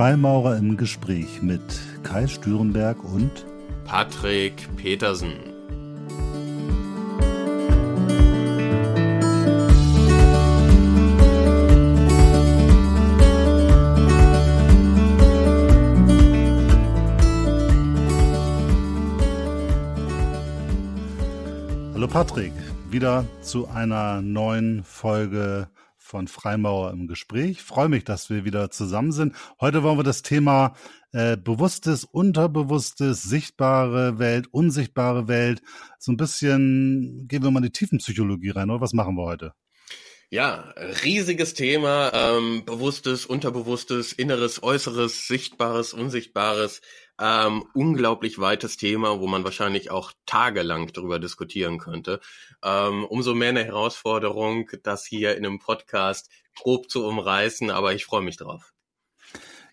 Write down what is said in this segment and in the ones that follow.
Freimaurer im Gespräch mit Kai Stürenberg und Patrick Petersen. Hallo Patrick, wieder zu einer neuen Folge von Freimaurer im Gespräch. freue mich, dass wir wieder zusammen sind. Heute wollen wir das Thema äh, bewusstes, unterbewusstes, sichtbare Welt, unsichtbare Welt. So ein bisschen gehen wir mal in die Tiefenpsychologie rein, oder was machen wir heute? Ja, riesiges Thema, ähm, bewusstes, unterbewusstes, inneres, äußeres, sichtbares, unsichtbares, ähm, unglaublich weites Thema, wo man wahrscheinlich auch tagelang darüber diskutieren könnte. Ähm, umso mehr eine Herausforderung, das hier in einem Podcast grob zu umreißen, aber ich freue mich drauf.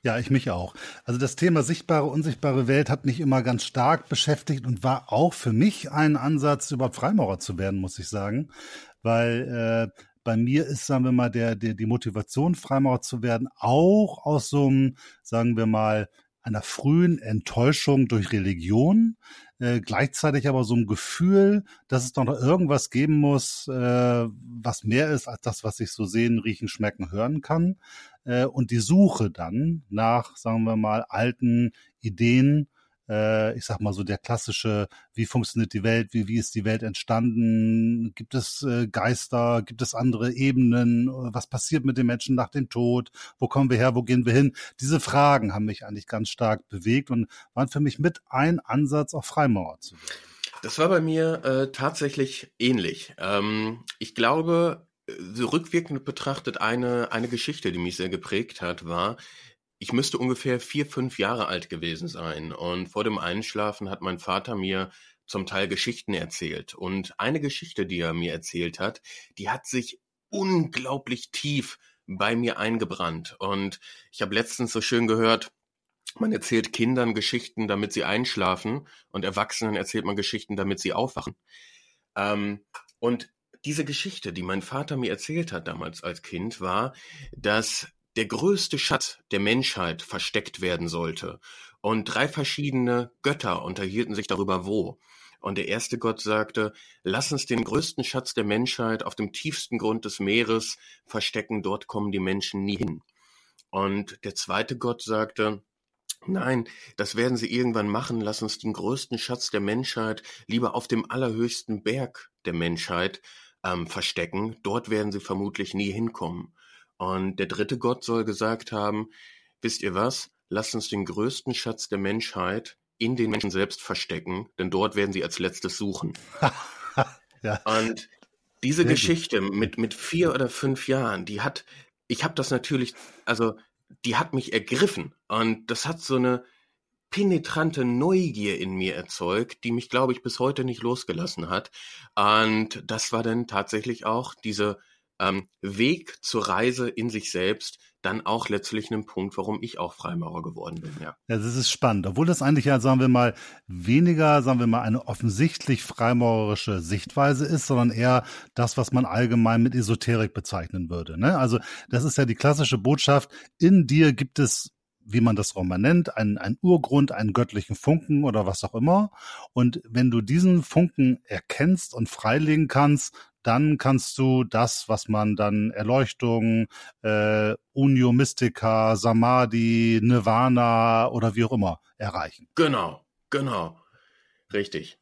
Ja, ich mich auch. Also das Thema sichtbare, unsichtbare Welt hat mich immer ganz stark beschäftigt und war auch für mich ein Ansatz, überhaupt Freimaurer zu werden, muss ich sagen. Weil äh, bei mir ist, sagen wir mal, der, der, die Motivation, Freimaurer zu werden, auch aus so einem, sagen wir mal, einer frühen Enttäuschung durch Religion, äh, gleichzeitig aber so ein Gefühl, dass es doch noch irgendwas geben muss, äh, was mehr ist als das, was ich so sehen, riechen, schmecken, hören kann. Äh, und die Suche dann nach, sagen wir mal, alten Ideen, ich sag mal so der klassische, wie funktioniert die Welt, wie, wie ist die Welt entstanden, gibt es äh, Geister, gibt es andere Ebenen, was passiert mit den Menschen nach dem Tod, wo kommen wir her, wo gehen wir hin? Diese Fragen haben mich eigentlich ganz stark bewegt und waren für mich mit ein Ansatz, auch Freimaurer zu werden. Das war bei mir äh, tatsächlich ähnlich. Ähm, ich glaube, so rückwirkend betrachtet eine, eine Geschichte, die mich sehr geprägt hat, war, ich müsste ungefähr vier, fünf Jahre alt gewesen sein. Und vor dem Einschlafen hat mein Vater mir zum Teil Geschichten erzählt. Und eine Geschichte, die er mir erzählt hat, die hat sich unglaublich tief bei mir eingebrannt. Und ich habe letztens so schön gehört, man erzählt Kindern Geschichten, damit sie einschlafen, und Erwachsenen erzählt man Geschichten, damit sie aufwachen. Ähm, und diese Geschichte, die mein Vater mir erzählt hat damals als Kind, war, dass der größte Schatz der Menschheit versteckt werden sollte. Und drei verschiedene Götter unterhielten sich darüber wo. Und der erste Gott sagte, lass uns den größten Schatz der Menschheit auf dem tiefsten Grund des Meeres verstecken, dort kommen die Menschen nie hin. Und der zweite Gott sagte, Nein, das werden sie irgendwann machen. Lass uns den größten Schatz der Menschheit lieber auf dem allerhöchsten Berg der Menschheit ähm, verstecken. Dort werden sie vermutlich nie hinkommen. Und der dritte Gott soll gesagt haben, wisst ihr was, lasst uns den größten Schatz der Menschheit in den Menschen selbst verstecken, denn dort werden sie als letztes suchen. ja. Und diese Sehr Geschichte mit, mit vier oder fünf Jahren, die hat, ich habe das natürlich, also die hat mich ergriffen und das hat so eine penetrante Neugier in mir erzeugt, die mich, glaube ich, bis heute nicht losgelassen hat. Und das war dann tatsächlich auch diese ähm, Weg zur Reise in sich selbst dann auch letztlich ein Punkt, warum ich auch Freimaurer geworden bin, ja. Ja, das ist spannend. Obwohl das eigentlich ja, sagen wir mal, weniger, sagen wir mal, eine offensichtlich freimaurerische Sichtweise ist, sondern eher das, was man allgemein mit Esoterik bezeichnen würde. Ne? Also das ist ja die klassische Botschaft, in dir gibt es wie man das mal nennt, einen, einen Urgrund, einen göttlichen Funken oder was auch immer. Und wenn du diesen Funken erkennst und freilegen kannst, dann kannst du das, was man dann Erleuchtung, äh, Unio Mystica, Samadhi, Nirvana oder wie auch immer erreichen. Genau, genau. Richtig.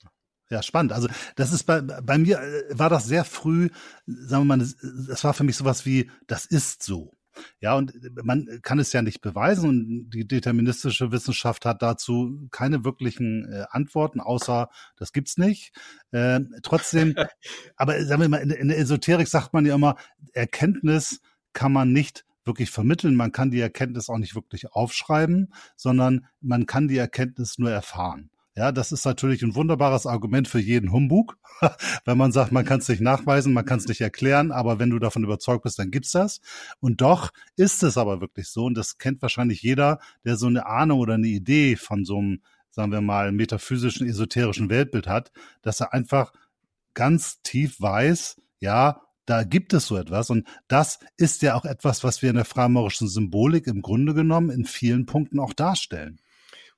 Ja, spannend. Also das ist bei, bei mir äh, war das sehr früh, sagen wir mal, das, das war für mich sowas wie, das ist so. Ja, und man kann es ja nicht beweisen und die deterministische Wissenschaft hat dazu keine wirklichen äh, Antworten, außer das gibt's nicht. Äh, trotzdem, aber sagen wir mal, in, in der Esoterik sagt man ja immer, Erkenntnis kann man nicht wirklich vermitteln. Man kann die Erkenntnis auch nicht wirklich aufschreiben, sondern man kann die Erkenntnis nur erfahren. Ja, das ist natürlich ein wunderbares Argument für jeden Humbug, wenn man sagt, man kann es nicht nachweisen, man kann es nicht erklären, aber wenn du davon überzeugt bist, dann gibt's das. Und doch ist es aber wirklich so, und das kennt wahrscheinlich jeder, der so eine Ahnung oder eine Idee von so einem, sagen wir mal, metaphysischen, esoterischen Weltbild hat, dass er einfach ganz tief weiß, ja, da gibt es so etwas. Und das ist ja auch etwas, was wir in der freimaurischen Symbolik im Grunde genommen in vielen Punkten auch darstellen.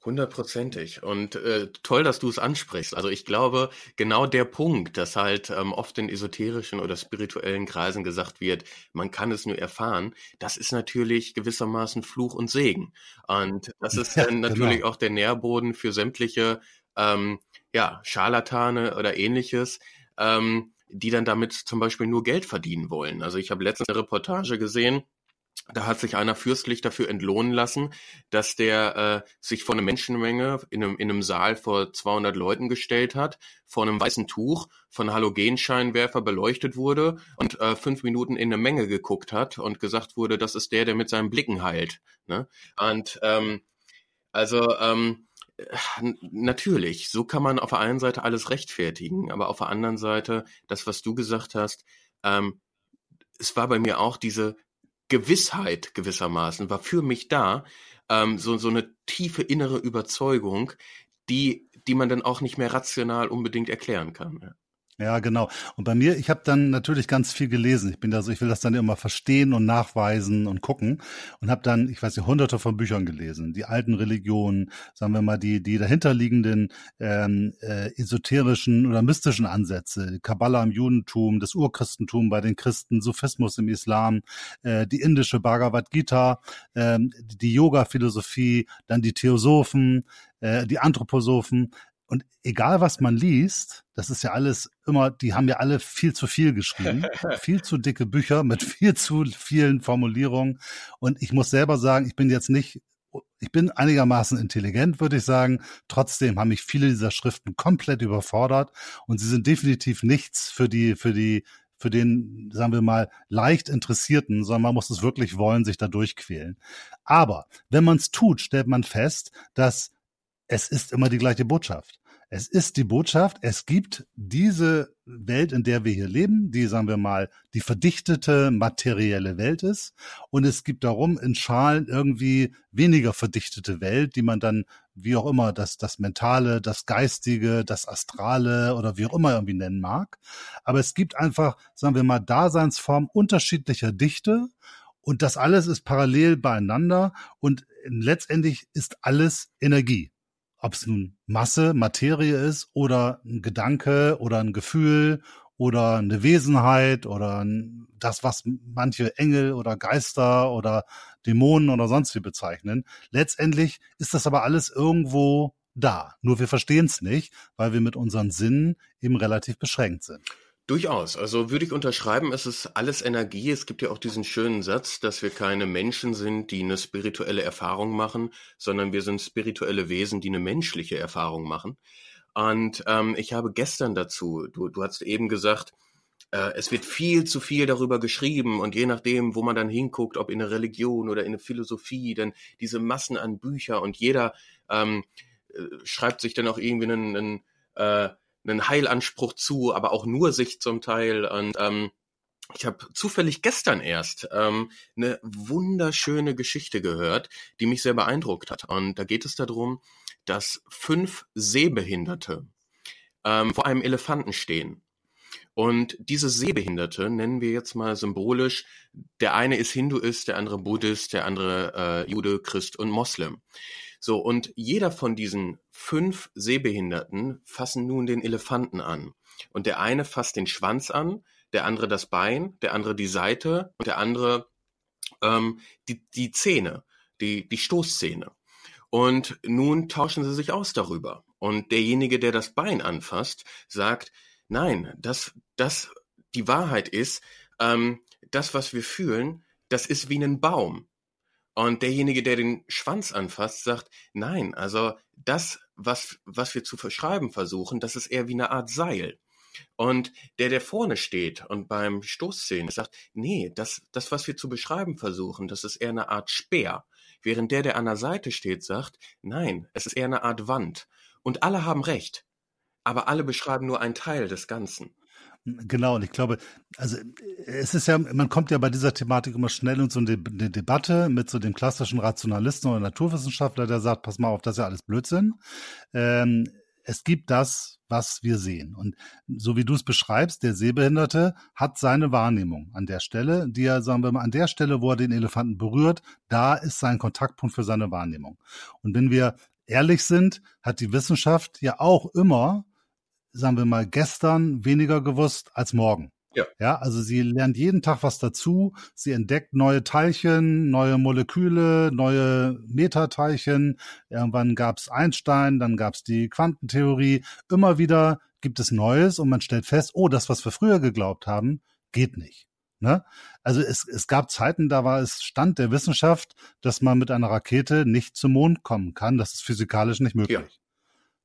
Hundertprozentig. Und äh, toll, dass du es ansprichst. Also ich glaube, genau der Punkt, dass halt ähm, oft in esoterischen oder spirituellen Kreisen gesagt wird, man kann es nur erfahren, das ist natürlich gewissermaßen Fluch und Segen. Und das ist ja, dann natürlich genau. auch der Nährboden für sämtliche ähm, ja, Scharlatane oder ähnliches. Ähm, die dann damit zum Beispiel nur Geld verdienen wollen. Also ich habe letztens eine Reportage gesehen, da hat sich einer fürstlich dafür entlohnen lassen, dass der äh, sich vor eine Menschenmenge in einem, in einem Saal vor 200 Leuten gestellt hat, vor einem weißen Tuch von Halogenscheinwerfer beleuchtet wurde und äh, fünf Minuten in eine Menge geguckt hat und gesagt wurde, das ist der, der mit seinen Blicken heilt. Ne? Und ähm, also ähm, natürlich, so kann man auf der einen Seite alles rechtfertigen, aber auf der anderen Seite, das, was du gesagt hast, ähm, es war bei mir auch diese Gewissheit gewissermaßen, war für mich da, ähm, so, so eine tiefe innere Überzeugung, die, die man dann auch nicht mehr rational unbedingt erklären kann. Ja. Genau. Und bei mir, ich habe dann natürlich ganz viel gelesen. Ich bin da so, ich will das dann immer verstehen und nachweisen und gucken und habe dann, ich weiß nicht, hunderte von Büchern gelesen. Die alten Religionen, sagen wir mal, die die dahinterliegenden ähm, äh, esoterischen oder mystischen Ansätze, Kabbala im Judentum, das Urchristentum bei den Christen, Sufismus im Islam, äh, die indische Bhagavad Gita, äh, die Yoga-Philosophie, dann die Theosophen, äh, die Anthroposophen. Und egal was man liest, das ist ja alles immer, die haben ja alle viel zu viel geschrieben, viel zu dicke Bücher mit viel zu vielen Formulierungen. Und ich muss selber sagen, ich bin jetzt nicht, ich bin einigermaßen intelligent, würde ich sagen. Trotzdem haben mich viele dieser Schriften komplett überfordert und sie sind definitiv nichts für die, für die, für den, sagen wir mal, leicht Interessierten, sondern man muss es wirklich wollen, sich da durchquälen. Aber wenn man es tut, stellt man fest, dass es ist immer die gleiche Botschaft. Es ist die Botschaft, es gibt diese Welt, in der wir hier leben, die, sagen wir mal, die verdichtete materielle Welt ist. Und es gibt darum in Schalen irgendwie weniger verdichtete Welt, die man dann, wie auch immer, das, das Mentale, das Geistige, das Astrale oder wie auch immer irgendwie nennen mag. Aber es gibt einfach, sagen wir mal, Daseinsformen unterschiedlicher Dichte. Und das alles ist parallel beieinander und letztendlich ist alles Energie ob es nun Masse, Materie ist oder ein Gedanke oder ein Gefühl oder eine Wesenheit oder das, was manche Engel oder Geister oder Dämonen oder sonst wie bezeichnen. Letztendlich ist das aber alles irgendwo da. Nur wir verstehen es nicht, weil wir mit unseren Sinnen eben relativ beschränkt sind. Durchaus. Also würde ich unterschreiben, es ist alles Energie. Es gibt ja auch diesen schönen Satz, dass wir keine Menschen sind, die eine spirituelle Erfahrung machen, sondern wir sind spirituelle Wesen, die eine menschliche Erfahrung machen. Und ähm, ich habe gestern dazu, du, du hast eben gesagt, äh, es wird viel zu viel darüber geschrieben und je nachdem, wo man dann hinguckt, ob in eine Religion oder in eine Philosophie, dann diese Massen an Bücher und jeder ähm, äh, schreibt sich dann auch irgendwie einen, einen äh, einen Heilanspruch zu, aber auch nur sich zum Teil. Und ähm, ich habe zufällig gestern erst ähm, eine wunderschöne Geschichte gehört, die mich sehr beeindruckt hat. Und da geht es darum, dass fünf Sehbehinderte ähm, vor einem Elefanten stehen. Und diese Sehbehinderte nennen wir jetzt mal symbolisch. Der eine ist Hinduist, der andere Buddhist, der andere äh, Jude, Christ und Moslem. So, und jeder von diesen fünf Sehbehinderten fassen nun den Elefanten an. Und der eine fasst den Schwanz an, der andere das Bein, der andere die Seite und der andere ähm, die, die Zähne, die, die Stoßzähne. Und nun tauschen sie sich aus darüber. Und derjenige, der das Bein anfasst, sagt, nein, das, das, die Wahrheit ist, ähm, das, was wir fühlen, das ist wie ein Baum. Und derjenige, der den Schwanz anfasst, sagt, nein, also das, was, was wir zu verschreiben versuchen, das ist eher wie eine Art Seil. Und der, der vorne steht und beim Stoßzählen sagt, nee, das, das, was wir zu beschreiben versuchen, das ist eher eine Art Speer. Während der, der an der Seite steht, sagt, nein, es ist eher eine Art Wand. Und alle haben recht. Aber alle beschreiben nur einen Teil des Ganzen. Genau, und ich glaube, also es ist ja, man kommt ja bei dieser Thematik immer schnell in so eine, eine Debatte mit so dem klassischen Rationalisten oder Naturwissenschaftler, der sagt, pass mal auf, das ist ja alles Blödsinn. Ähm, es gibt das, was wir sehen. Und so wie du es beschreibst, der Sehbehinderte hat seine Wahrnehmung an der Stelle, die er, sagen wir mal, an der Stelle, wo er den Elefanten berührt, da ist sein Kontaktpunkt für seine Wahrnehmung. Und wenn wir ehrlich sind, hat die Wissenschaft ja auch immer, sagen wir mal, gestern weniger gewusst als morgen. Ja. ja, also sie lernt jeden Tag was dazu. Sie entdeckt neue Teilchen, neue Moleküle, neue Metateilchen. Irgendwann gab es Einstein, dann gab es die Quantentheorie. Immer wieder gibt es Neues und man stellt fest, oh, das, was wir früher geglaubt haben, geht nicht. Ne? Also es, es gab Zeiten, da war es Stand der Wissenschaft, dass man mit einer Rakete nicht zum Mond kommen kann. Das ist physikalisch nicht möglich.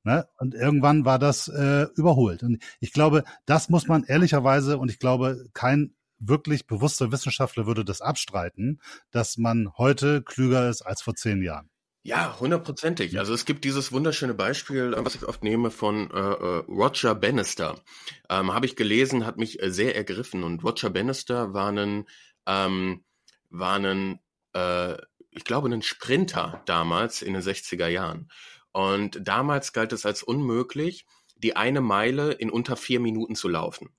Ne? Und irgendwann war das äh, überholt. Und ich glaube, das muss man ehrlicherweise, und ich glaube, kein wirklich bewusster Wissenschaftler würde das abstreiten, dass man heute klüger ist als vor zehn Jahren. Ja, hundertprozentig. Also es gibt dieses wunderschöne Beispiel, was ich oft nehme von äh, äh Roger Bannister. Ähm, Habe ich gelesen, hat mich äh, sehr ergriffen. Und Roger Bannister war ein, ähm, war ein äh, ich glaube, ein Sprinter damals in den 60er Jahren. Und damals galt es als unmöglich, die eine Meile in unter vier Minuten zu laufen.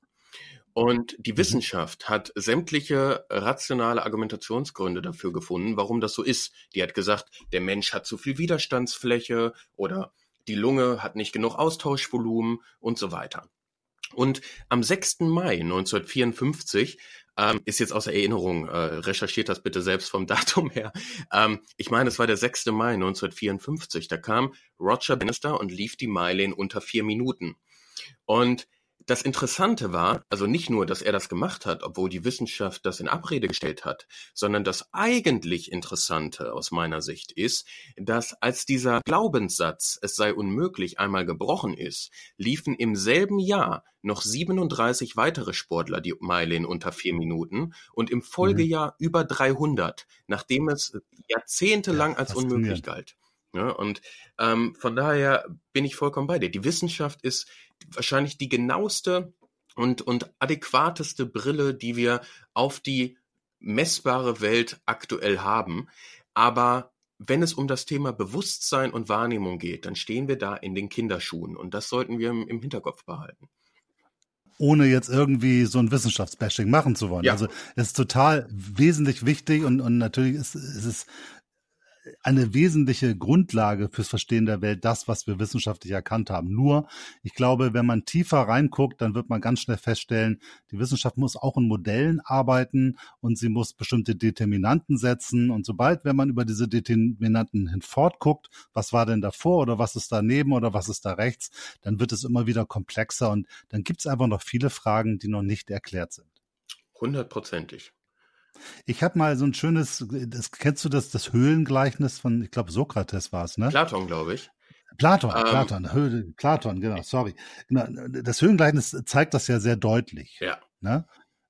Und die mhm. Wissenschaft hat sämtliche rationale Argumentationsgründe dafür gefunden, warum das so ist. Die hat gesagt, der Mensch hat zu viel Widerstandsfläche oder die Lunge hat nicht genug Austauschvolumen und so weiter. Und am 6. Mai 1954 ähm, ist jetzt aus Erinnerung, äh, recherchiert das bitte selbst vom Datum her. Ähm, ich meine, es war der 6. Mai 1954. Da kam Roger Bannister und lief die Meile in unter vier Minuten. Und das Interessante war, also nicht nur, dass er das gemacht hat, obwohl die Wissenschaft das in Abrede gestellt hat, sondern das eigentlich Interessante aus meiner Sicht ist, dass als dieser Glaubenssatz, es sei unmöglich, einmal gebrochen ist, liefen im selben Jahr noch 37 weitere Sportler die Meile in unter vier Minuten und im Folgejahr mhm. über 300, nachdem es jahrzehntelang ja, als unmöglich galt. Ja, und ähm, von daher bin ich vollkommen bei dir. Die Wissenschaft ist wahrscheinlich die genaueste und, und adäquateste Brille, die wir auf die messbare Welt aktuell haben. Aber wenn es um das Thema Bewusstsein und Wahrnehmung geht, dann stehen wir da in den Kinderschuhen und das sollten wir im, im Hinterkopf behalten ohne jetzt irgendwie so ein Wissenschaftsbashing machen zu wollen. Ja. Also es ist total wesentlich wichtig und, und natürlich ist, ist es eine wesentliche Grundlage fürs Verstehen der Welt, das, was wir wissenschaftlich erkannt haben. Nur, ich glaube, wenn man tiefer reinguckt, dann wird man ganz schnell feststellen, die Wissenschaft muss auch in Modellen arbeiten und sie muss bestimmte Determinanten setzen. Und sobald, wenn man über diese Determinanten hinfortguckt, was war denn davor oder was ist daneben oder was ist da rechts, dann wird es immer wieder komplexer und dann gibt es einfach noch viele Fragen, die noch nicht erklärt sind. Hundertprozentig. Ich habe mal so ein schönes, das, kennst du das, das Höhlengleichnis von, ich glaube, Sokrates war es, ne? Platon, glaube ich. Platon, ähm, Platon, Höhle, Platon, genau, sorry. Genau, das Höhlengleichnis zeigt das ja sehr deutlich. Ja. Ne?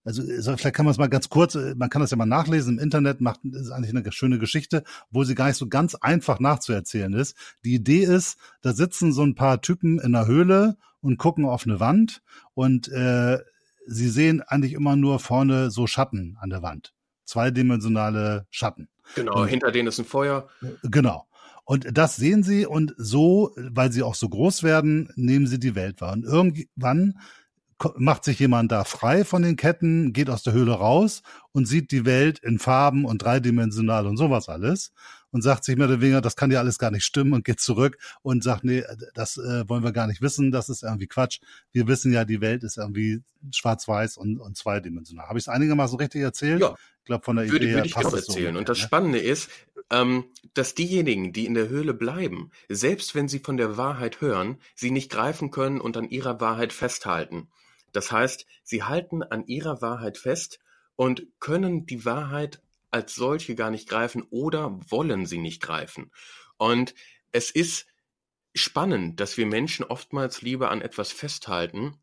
Also vielleicht kann man es mal ganz kurz, man kann das ja mal nachlesen im Internet, macht ist eigentlich eine schöne Geschichte, wo sie gar nicht so ganz einfach nachzuerzählen ist. Die Idee ist, da sitzen so ein paar Typen in einer Höhle und gucken auf eine Wand und äh, sie sehen eigentlich immer nur vorne so Schatten an der Wand zweidimensionale Schatten. Genau, und, hinter denen ist ein Feuer. Genau. Und das sehen sie und so, weil sie auch so groß werden, nehmen sie die Welt wahr. Und irgendwann macht sich jemand da frei von den Ketten, geht aus der Höhle raus und sieht die Welt in Farben und dreidimensional und sowas alles und sagt sich mehr oder weniger, das kann ja alles gar nicht stimmen und geht zurück und sagt, nee, das äh, wollen wir gar nicht wissen, das ist irgendwie Quatsch. Wir wissen ja, die Welt ist irgendwie schwarz-weiß und, und zweidimensional. Habe ich es einigermaßen richtig erzählt? Ja. Ich glaube, von der würde, Idee würde ich passt erzählen. So und das ne? Spannende ist, ähm, dass diejenigen, die in der Höhle bleiben, selbst wenn sie von der Wahrheit hören, sie nicht greifen können und an ihrer Wahrheit festhalten. Das heißt, sie halten an ihrer Wahrheit fest und können die Wahrheit als solche gar nicht greifen oder wollen sie nicht greifen. Und es ist spannend, dass wir Menschen oftmals lieber an etwas festhalten,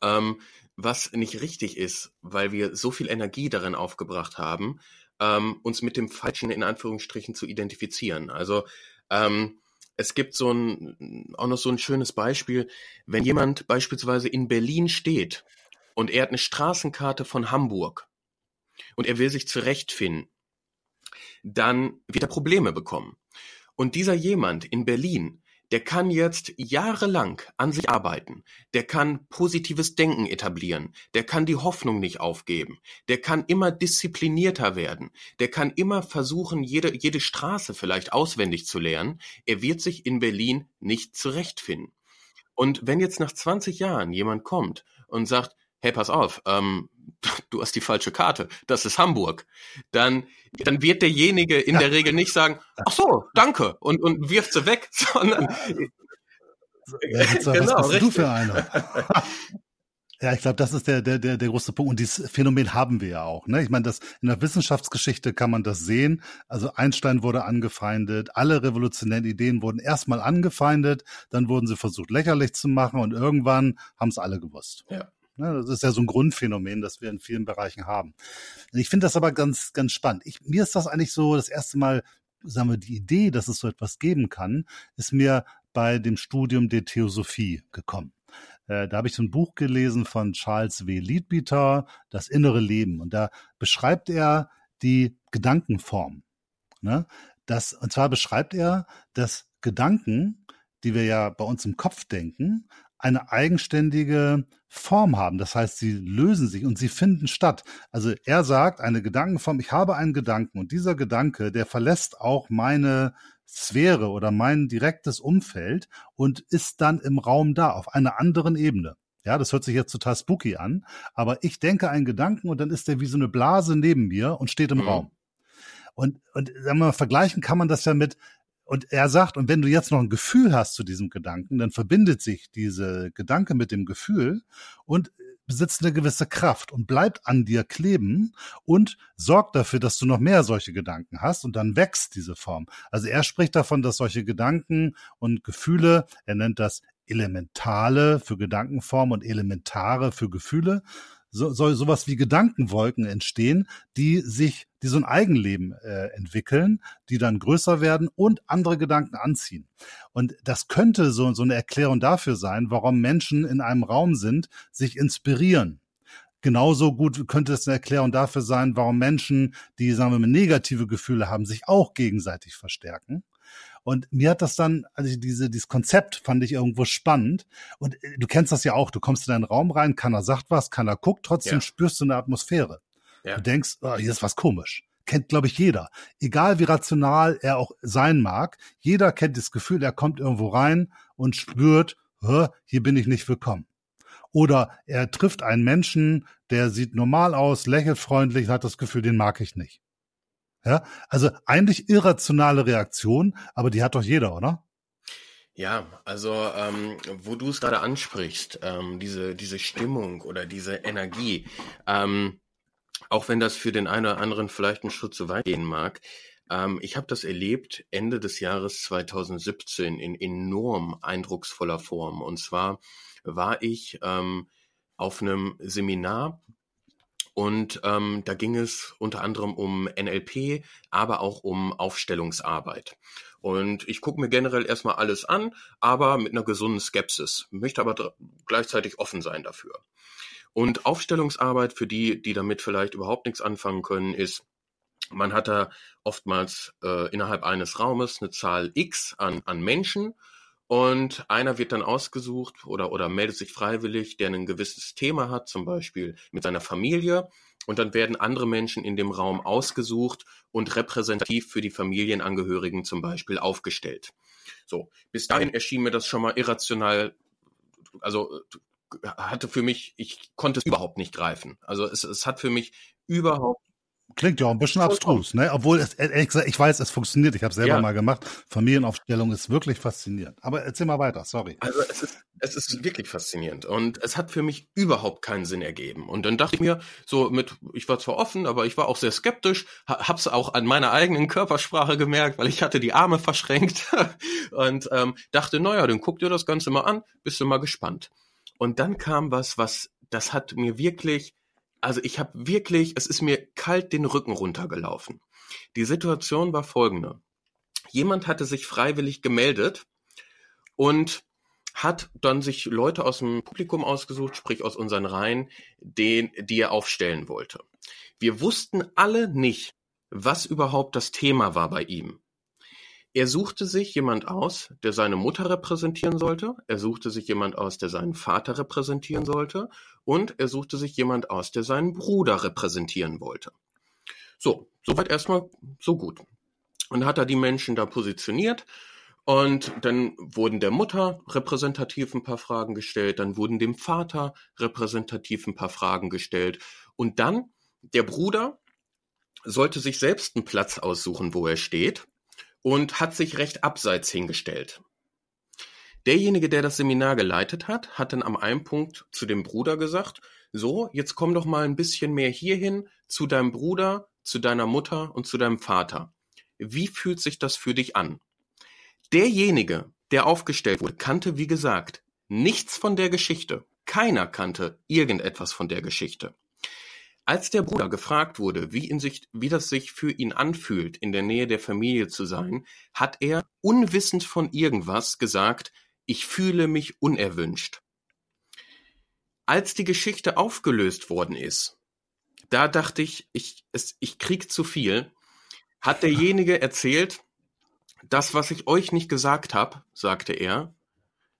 ähm, was nicht richtig ist, weil wir so viel Energie darin aufgebracht haben, ähm, uns mit dem Falschen in Anführungsstrichen zu identifizieren. Also ähm, es gibt so ein, auch noch so ein schönes Beispiel, wenn jemand beispielsweise in Berlin steht und er hat eine Straßenkarte von Hamburg und er will sich zurechtfinden, dann wird er Probleme bekommen. Und dieser jemand in Berlin, der kann jetzt jahrelang an sich arbeiten, der kann positives Denken etablieren, der kann die Hoffnung nicht aufgeben, der kann immer disziplinierter werden, der kann immer versuchen, jede, jede Straße vielleicht auswendig zu lernen, er wird sich in Berlin nicht zurechtfinden. Und wenn jetzt nach 20 Jahren jemand kommt und sagt, hey, pass auf, ähm, du hast die falsche Karte, das ist Hamburg, dann, dann wird derjenige in der Regel nicht sagen, ach so, danke, und, und wirft sie weg, sondern. Ja, genau, was bist du für einer? Ja, ich glaube, das ist der, der, der, der große Punkt. Und dieses Phänomen haben wir ja auch. Ne? Ich meine, das in der Wissenschaftsgeschichte kann man das sehen. Also Einstein wurde angefeindet, alle revolutionären Ideen wurden erstmal angefeindet, dann wurden sie versucht lächerlich zu machen und irgendwann haben es alle gewusst. Ja. Ne, das ist ja so ein Grundphänomen, das wir in vielen Bereichen haben. Ich finde das aber ganz, ganz spannend. Ich, mir ist das eigentlich so das erste Mal, sagen wir, die Idee, dass es so etwas geben kann, ist mir bei dem Studium der Theosophie gekommen. Äh, da habe ich so ein Buch gelesen von Charles W. Leadbeater, Das innere Leben. Und da beschreibt er die Gedankenform. Ne? Das, und zwar beschreibt er, dass Gedanken, die wir ja bei uns im Kopf denken, eine eigenständige Form haben. Das heißt, sie lösen sich und sie finden statt. Also er sagt, eine Gedankenform, ich habe einen Gedanken und dieser Gedanke, der verlässt auch meine Sphäre oder mein direktes Umfeld und ist dann im Raum da, auf einer anderen Ebene. Ja, das hört sich jetzt total spooky an, aber ich denke einen Gedanken und dann ist der wie so eine Blase neben mir und steht im mhm. Raum. Und, und sagen wir mal, vergleichen kann man das ja mit, und er sagt, und wenn du jetzt noch ein Gefühl hast zu diesem Gedanken, dann verbindet sich diese Gedanke mit dem Gefühl und besitzt eine gewisse Kraft und bleibt an dir kleben und sorgt dafür, dass du noch mehr solche Gedanken hast und dann wächst diese Form. Also er spricht davon, dass solche Gedanken und Gefühle, er nennt das Elementale für Gedankenform und Elementare für Gefühle, so, soll sowas wie Gedankenwolken entstehen, die sich, die so ein Eigenleben äh, entwickeln, die dann größer werden und andere Gedanken anziehen. Und das könnte so, so eine Erklärung dafür sein, warum Menschen in einem Raum sind, sich inspirieren. Genauso gut könnte es eine Erklärung dafür sein, warum Menschen, die, sagen wir mal, negative Gefühle haben, sich auch gegenseitig verstärken. Und mir hat das dann, also diese, dieses Konzept fand ich irgendwo spannend. Und äh, du kennst das ja auch. Du kommst in einen Raum rein, keiner sagt was, keiner guckt, trotzdem ja. spürst du eine Atmosphäre. Ja. Du denkst, oh, hier ist was komisch. Kennt, glaube ich, jeder. Egal wie rational er auch sein mag, jeder kennt das Gefühl, er kommt irgendwo rein und spürt, hier bin ich nicht willkommen. Oder er trifft einen Menschen, der sieht normal aus, lächelt freundlich, hat das Gefühl, den mag ich nicht. Ja, also eigentlich irrationale Reaktion, aber die hat doch jeder, oder? Ja, also ähm, wo du es gerade ansprichst, ähm, diese diese Stimmung oder diese Energie, ähm, auch wenn das für den einen oder anderen vielleicht einen Schritt zu weit gehen mag, ähm, ich habe das erlebt Ende des Jahres 2017 in enorm eindrucksvoller Form. Und zwar war ich ähm, auf einem Seminar und ähm, da ging es unter anderem um NLP, aber auch um Aufstellungsarbeit. Und ich gucke mir generell erstmal alles an, aber mit einer gesunden Skepsis, möchte aber gleichzeitig offen sein dafür. Und Aufstellungsarbeit für die, die damit vielleicht überhaupt nichts anfangen können, ist, man hat da oftmals äh, innerhalb eines Raumes eine Zahl X an, an Menschen und einer wird dann ausgesucht oder, oder meldet sich freiwillig, der ein gewisses Thema hat, zum Beispiel mit seiner Familie. Und dann werden andere Menschen in dem Raum ausgesucht und repräsentativ für die Familienangehörigen zum Beispiel aufgestellt. So, bis dahin erschien mir das schon mal irrational, also hatte für mich, ich konnte es überhaupt nicht greifen. Also es, es hat für mich überhaupt Klingt ja auch ein bisschen abstrus, ne? Obwohl es, ehrlich gesagt, ich weiß, es funktioniert. Ich habe es selber ja. mal gemacht. Familienaufstellung ist wirklich faszinierend. Aber erzähl mal weiter, sorry. Also es ist, es ist wirklich faszinierend. Und es hat für mich überhaupt keinen Sinn ergeben. Und dann dachte ich mir, so mit, ich war zwar offen, aber ich war auch sehr skeptisch, hab's auch an meiner eigenen Körpersprache gemerkt, weil ich hatte die Arme verschränkt und ähm, dachte, naja, dann guck dir das Ganze mal an, bist du mal gespannt. Und dann kam was, was, das hat mir wirklich also ich habe wirklich, es ist mir kalt den Rücken runtergelaufen. Die Situation war folgende. Jemand hatte sich freiwillig gemeldet und hat dann sich Leute aus dem Publikum ausgesucht, sprich aus unseren Reihen, den, die er aufstellen wollte. Wir wussten alle nicht, was überhaupt das Thema war bei ihm. Er suchte sich jemand aus, der seine Mutter repräsentieren sollte, er suchte sich jemand aus, der seinen Vater repräsentieren sollte. Und er suchte sich jemand aus, der seinen Bruder repräsentieren wollte. So, soweit erstmal so gut. Und hat er die Menschen da positioniert. Und dann wurden der Mutter repräsentativ ein paar Fragen gestellt, dann wurden dem Vater repräsentativ ein paar Fragen gestellt. Und dann der Bruder sollte sich selbst einen Platz aussuchen, wo er steht und hat sich recht abseits hingestellt. Derjenige, der das Seminar geleitet hat, hat dann am einen Punkt zu dem Bruder gesagt, so, jetzt komm doch mal ein bisschen mehr hierhin zu deinem Bruder, zu deiner Mutter und zu deinem Vater. Wie fühlt sich das für dich an? Derjenige, der aufgestellt wurde, kannte, wie gesagt, nichts von der Geschichte. Keiner kannte irgendetwas von der Geschichte. Als der Bruder gefragt wurde, wie, das sich für ihn anfühlt, in der Nähe der Familie zu sein, hat er, unwissend von irgendwas, gesagt, ich fühle mich unerwünscht. Als die Geschichte aufgelöst worden ist, da dachte ich, ich, es, ich krieg zu viel, hat derjenige erzählt, das, was ich euch nicht gesagt habe, sagte er,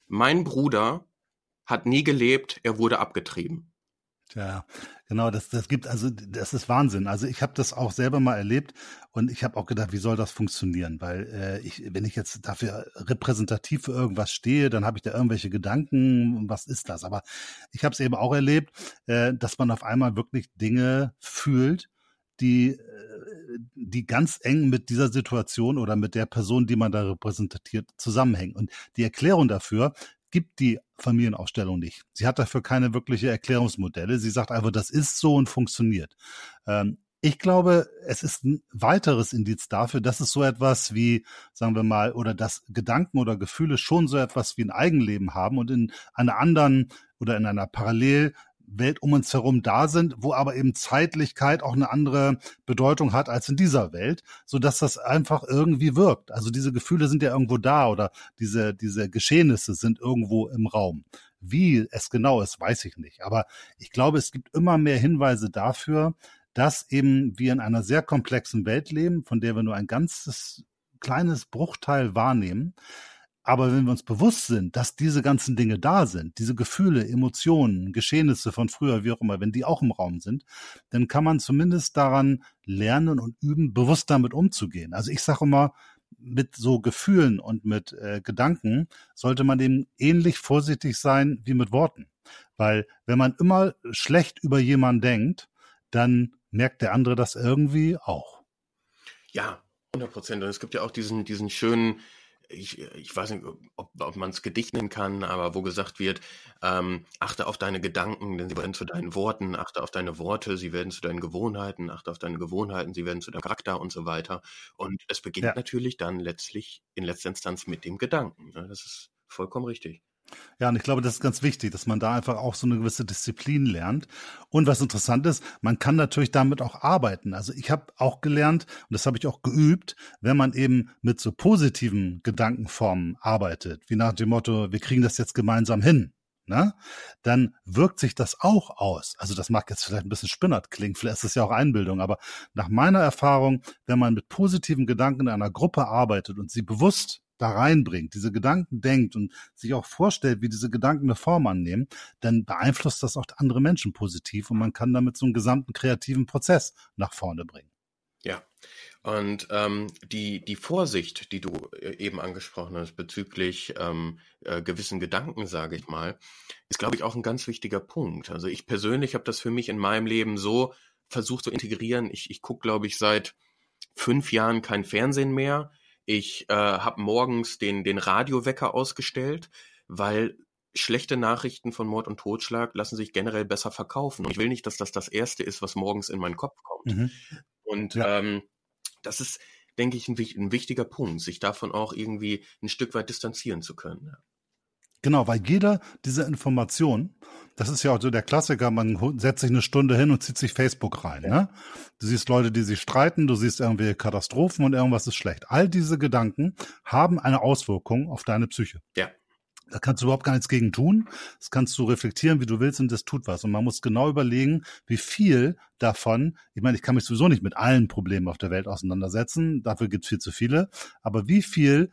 mein Bruder hat nie gelebt, er wurde abgetrieben. Ja, genau, das, das gibt, also das ist Wahnsinn. Also ich habe das auch selber mal erlebt und ich habe auch gedacht, wie soll das funktionieren? Weil äh, ich, wenn ich jetzt dafür repräsentativ für irgendwas stehe, dann habe ich da irgendwelche Gedanken, was ist das? Aber ich habe es eben auch erlebt, äh, dass man auf einmal wirklich Dinge fühlt, die, äh, die ganz eng mit dieser Situation oder mit der Person, die man da repräsentiert, zusammenhängen. Und die Erklärung dafür gibt die Familienaufstellung nicht. Sie hat dafür keine wirkliche Erklärungsmodelle. Sie sagt einfach, das ist so und funktioniert. Ähm, ich glaube, es ist ein weiteres Indiz dafür, dass es so etwas wie, sagen wir mal, oder dass Gedanken oder Gefühle schon so etwas wie ein Eigenleben haben und in einer anderen oder in einer parallel Welt um uns herum da sind, wo aber eben Zeitlichkeit auch eine andere Bedeutung hat als in dieser Welt, so dass das einfach irgendwie wirkt. Also diese Gefühle sind ja irgendwo da oder diese, diese Geschehnisse sind irgendwo im Raum. Wie es genau ist, weiß ich nicht. Aber ich glaube, es gibt immer mehr Hinweise dafür, dass eben wir in einer sehr komplexen Welt leben, von der wir nur ein ganzes kleines Bruchteil wahrnehmen, aber wenn wir uns bewusst sind, dass diese ganzen Dinge da sind, diese Gefühle, Emotionen, Geschehnisse von früher, wie auch immer, wenn die auch im Raum sind, dann kann man zumindest daran lernen und üben, bewusst damit umzugehen. Also ich sage immer, mit so Gefühlen und mit äh, Gedanken sollte man eben ähnlich vorsichtig sein wie mit Worten. Weil wenn man immer schlecht über jemanden denkt, dann merkt der andere das irgendwie auch. Ja, 100 Prozent. Und es gibt ja auch diesen, diesen schönen, ich, ich weiß nicht, ob, ob man es Gedicht nennen kann, aber wo gesagt wird, ähm, achte auf deine Gedanken, denn sie werden zu deinen Worten, achte auf deine Worte, sie werden zu deinen Gewohnheiten, achte auf deine Gewohnheiten, sie werden zu deinem Charakter und so weiter. Und es beginnt ja. natürlich dann letztlich in letzter Instanz mit dem Gedanken. Ne? Das ist vollkommen richtig. Ja, und ich glaube, das ist ganz wichtig, dass man da einfach auch so eine gewisse Disziplin lernt. Und was interessant ist, man kann natürlich damit auch arbeiten. Also ich habe auch gelernt, und das habe ich auch geübt, wenn man eben mit so positiven Gedankenformen arbeitet, wie nach dem Motto, wir kriegen das jetzt gemeinsam hin, ne? dann wirkt sich das auch aus. Also das mag jetzt vielleicht ein bisschen spinnert klingen, vielleicht ist das ja auch Einbildung, aber nach meiner Erfahrung, wenn man mit positiven Gedanken in einer Gruppe arbeitet und sie bewusst da reinbringt, diese Gedanken denkt und sich auch vorstellt, wie diese Gedanken eine Form annehmen, dann beeinflusst das auch andere Menschen positiv und man kann damit so einen gesamten kreativen Prozess nach vorne bringen. Ja. Und ähm, die, die Vorsicht, die du äh, eben angesprochen hast bezüglich ähm, äh, gewissen Gedanken, sage ich mal, ist, glaube ich, auch ein ganz wichtiger Punkt. Also ich persönlich habe das für mich in meinem Leben so versucht zu integrieren. Ich, ich gucke, glaube ich, seit fünf Jahren kein Fernsehen mehr. Ich äh, habe morgens den, den Radiowecker ausgestellt, weil schlechte Nachrichten von Mord und Totschlag lassen sich generell besser verkaufen. Und ich will nicht, dass das das Erste ist, was morgens in meinen Kopf kommt. Mhm. Und ja. ähm, das ist, denke ich, ein, ein, wichtiger Punkt, sich davon auch irgendwie ein Stück weit distanzieren zu können. Genau, weil jeder dieser Informationen, das ist ja auch so der Klassiker, man setzt sich eine Stunde hin und zieht sich Facebook rein. Ja. Ne? Du siehst Leute, die sich streiten, du siehst irgendwelche Katastrophen und irgendwas ist schlecht. All diese Gedanken haben eine Auswirkung auf deine Psyche. Ja. Da kannst du überhaupt gar nichts gegen tun. Das kannst du reflektieren, wie du willst, und das tut was. Und man muss genau überlegen, wie viel davon, ich meine, ich kann mich sowieso nicht mit allen Problemen auf der Welt auseinandersetzen, dafür gibt es viel zu viele, aber wie viel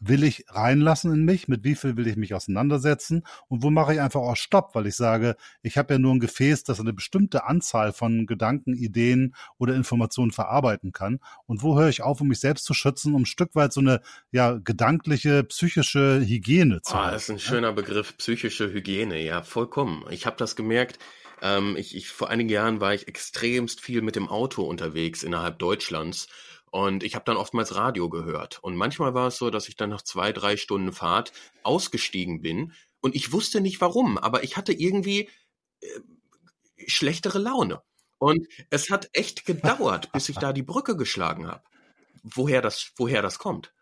will ich reinlassen in mich, mit wie viel will ich mich auseinandersetzen? Und wo mache ich einfach auch Stopp, weil ich sage, ich habe ja nur ein Gefäß, das eine bestimmte Anzahl von Gedanken, Ideen oder Informationen verarbeiten kann. Und wo höre ich auf, um mich selbst zu schützen, um ein Stück weit so eine ja gedankliche, psychische Hygiene zu ah, haben. Das ist ein schöner Begriff, psychische Hygiene, ja, vollkommen. Ich habe das gemerkt, ähm, ich, ich, vor einigen Jahren war ich extremst viel mit dem Auto unterwegs innerhalb Deutschlands und ich habe dann oftmals Radio gehört. Und manchmal war es so, dass ich dann nach zwei, drei Stunden Fahrt ausgestiegen bin. Und ich wusste nicht warum, aber ich hatte irgendwie äh, schlechtere Laune. Und es hat echt gedauert, bis ich da die Brücke geschlagen habe. Woher das, woher das kommt.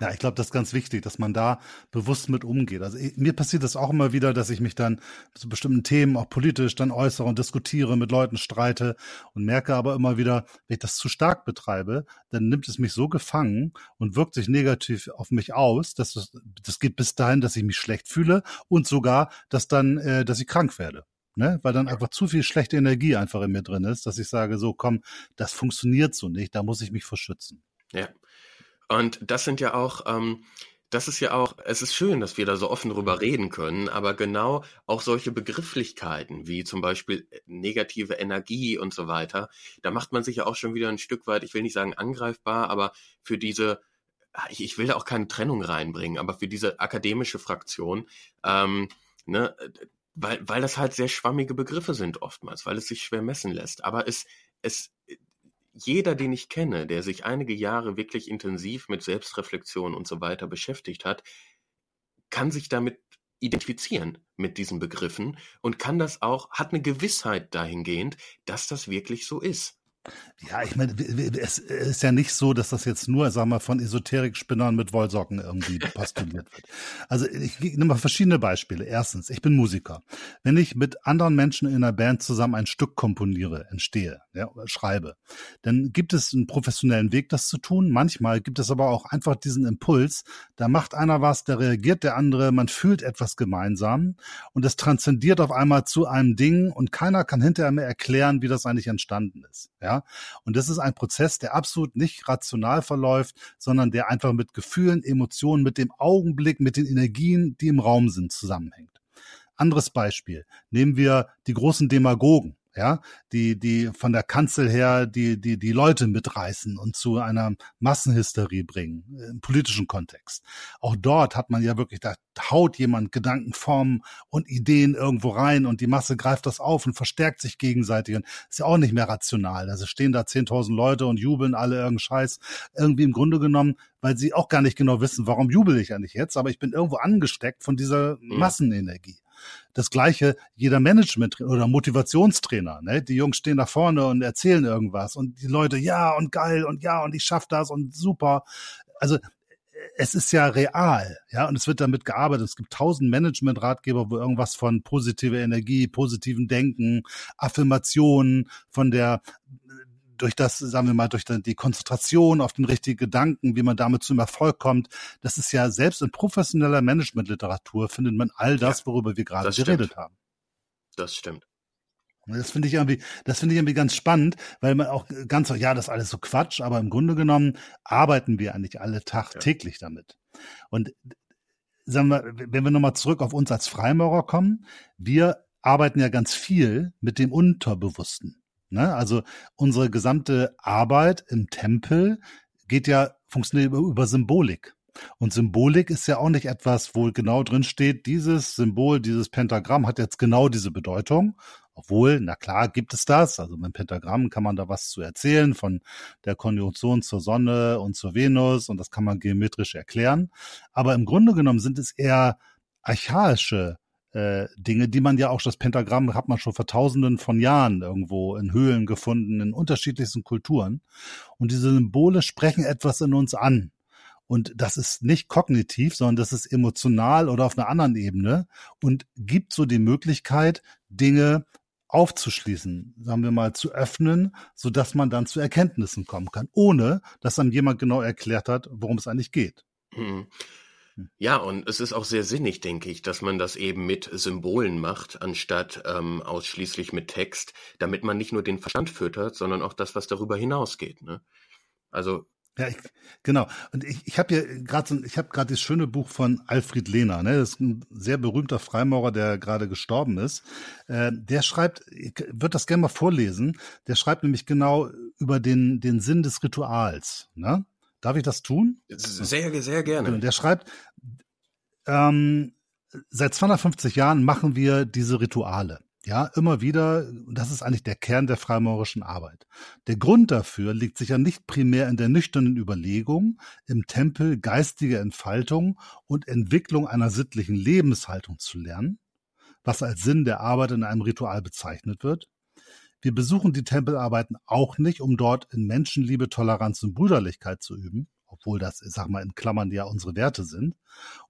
Ja, ich glaube, das ist ganz wichtig, dass man da bewusst mit umgeht. Also mir passiert das auch immer wieder, dass ich mich dann zu bestimmten Themen auch politisch dann äußere und diskutiere, mit Leuten streite und merke aber immer wieder, wenn ich das zu stark betreibe, dann nimmt es mich so gefangen und wirkt sich negativ auf mich aus, dass das, das geht bis dahin, dass ich mich schlecht fühle und sogar, dass dann, äh, dass ich krank werde. Ne? Weil dann einfach zu viel schlechte Energie einfach in mir drin ist, dass ich sage, so komm, das funktioniert so nicht, da muss ich mich verschützen. Ja. Und das sind ja auch, ähm, das ist ja auch, es ist schön, dass wir da so offen drüber reden können, aber genau auch solche Begrifflichkeiten wie zum Beispiel äh, negative Energie und so weiter, da macht man sich ja auch schon wieder ein Stück weit, ich will nicht sagen angreifbar, aber für diese, ah, ich, ich will da auch keine Trennung reinbringen, aber für diese akademische Fraktion, ähm, ne, weil, weil das halt sehr schwammige Begriffe sind oftmals, weil es sich schwer messen lässt. Aber es, es, jeder, den ich kenne, der sich einige Jahre wirklich intensiv mit Selbstreflexion und so weiter beschäftigt hat, kann sich damit identifizieren mit diesen Begriffen und kann das auch, hat eine Gewissheit dahingehend, dass das wirklich so ist. Ja, ich meine, es ist ja nicht so, dass das jetzt nur, sagen wir, von Esoterik-Spinnern mit Wollsocken irgendwie postuliert wird. Also ich nehme mal verschiedene Beispiele. Erstens, ich bin Musiker. Wenn ich mit anderen Menschen in einer Band zusammen ein Stück komponiere, entstehe, ja, schreibe, dann gibt es einen professionellen Weg, das zu tun. Manchmal gibt es aber auch einfach diesen Impuls, da macht einer was, da reagiert der andere, man fühlt etwas gemeinsam und das transzendiert auf einmal zu einem Ding und keiner kann hinterher mehr erklären, wie das eigentlich entstanden ist. Ja, und das ist ein Prozess, der absolut nicht rational verläuft, sondern der einfach mit Gefühlen, Emotionen, mit dem Augenblick, mit den Energien, die im Raum sind, zusammenhängt. Anderes Beispiel. Nehmen wir die großen Demagogen ja, die, die von der Kanzel her die, die, die Leute mitreißen und zu einer Massenhysterie bringen, im politischen Kontext. Auch dort hat man ja wirklich, da haut jemand Gedankenformen und Ideen irgendwo rein und die Masse greift das auf und verstärkt sich gegenseitig und ist ja auch nicht mehr rational. Also stehen da 10.000 Leute und jubeln alle irgendeinen Scheiß. Irgendwie im Grunde genommen, weil sie auch gar nicht genau wissen, warum jubel ich eigentlich jetzt, aber ich bin irgendwo angesteckt von dieser Massenenergie. Das gleiche jeder Management oder Motivationstrainer. Ne? Die Jungs stehen da vorne und erzählen irgendwas und die Leute, ja und geil und ja und ich schaff das und super. Also es ist ja real, ja, und es wird damit gearbeitet. Es gibt tausend Management-Ratgeber, wo irgendwas von positiver Energie, positiven Denken, Affirmationen, von der durch das, sagen wir mal, durch die Konzentration auf den richtigen Gedanken, wie man damit zum Erfolg kommt, das ist ja selbst in professioneller Managementliteratur findet man all das, worüber wir gerade geredet haben. Das stimmt. Das finde ich irgendwie, das finde ich irgendwie ganz spannend, weil man auch ganz, ja, das ist alles so Quatsch, aber im Grunde genommen arbeiten wir eigentlich alle Tag ja. damit. Und sagen wir, wenn wir nochmal zurück auf uns als Freimaurer kommen, wir arbeiten ja ganz viel mit dem Unterbewussten. Ne? Also unsere gesamte Arbeit im Tempel geht ja, funktioniert über, über Symbolik. Und Symbolik ist ja auch nicht etwas, wo genau drin steht, dieses Symbol, dieses Pentagramm hat jetzt genau diese Bedeutung. Obwohl, na klar, gibt es das. Also beim Pentagramm kann man da was zu erzählen von der Konjunktion zur Sonne und zur Venus und das kann man geometrisch erklären. Aber im Grunde genommen sind es eher archaische äh, Dinge, die man ja auch, das Pentagramm hat man schon vor tausenden von Jahren irgendwo in Höhlen gefunden, in unterschiedlichsten Kulturen. Und diese Symbole sprechen etwas in uns an. Und das ist nicht kognitiv, sondern das ist emotional oder auf einer anderen Ebene und gibt so die Möglichkeit, Dinge aufzuschließen, sagen wir mal, zu öffnen, so dass man dann zu Erkenntnissen kommen kann, ohne dass einem jemand genau erklärt hat, worum es eigentlich geht. Hm. Hm. Ja, und es ist auch sehr sinnig, denke ich, dass man das eben mit Symbolen macht, anstatt ähm, ausschließlich mit Text, damit man nicht nur den Verstand füttert, sondern auch das, was darüber hinausgeht. Ne? Also ja, ich, genau. Und ich, ich habe hier gerade so, ich habe gerade das schöne Buch von Alfred Lehner, ne? Das ist ein sehr berühmter Freimaurer, der gerade gestorben ist. Äh, der schreibt, ich würde das gerne mal vorlesen. Der schreibt nämlich genau über den den Sinn des Rituals. Ne? Darf ich das tun? Sehr, sehr gerne. Und der schreibt, ähm, seit 250 Jahren machen wir diese Rituale. Ja, immer wieder, das ist eigentlich der Kern der freimaurischen Arbeit. Der Grund dafür liegt sicher nicht primär in der nüchternen Überlegung, im Tempel geistige Entfaltung und Entwicklung einer sittlichen Lebenshaltung zu lernen, was als Sinn der Arbeit in einem Ritual bezeichnet wird. Wir besuchen die Tempelarbeiten auch nicht, um dort in Menschenliebe, Toleranz und Brüderlichkeit zu üben, obwohl das, ich sag mal, in Klammern ja unsere Werte sind,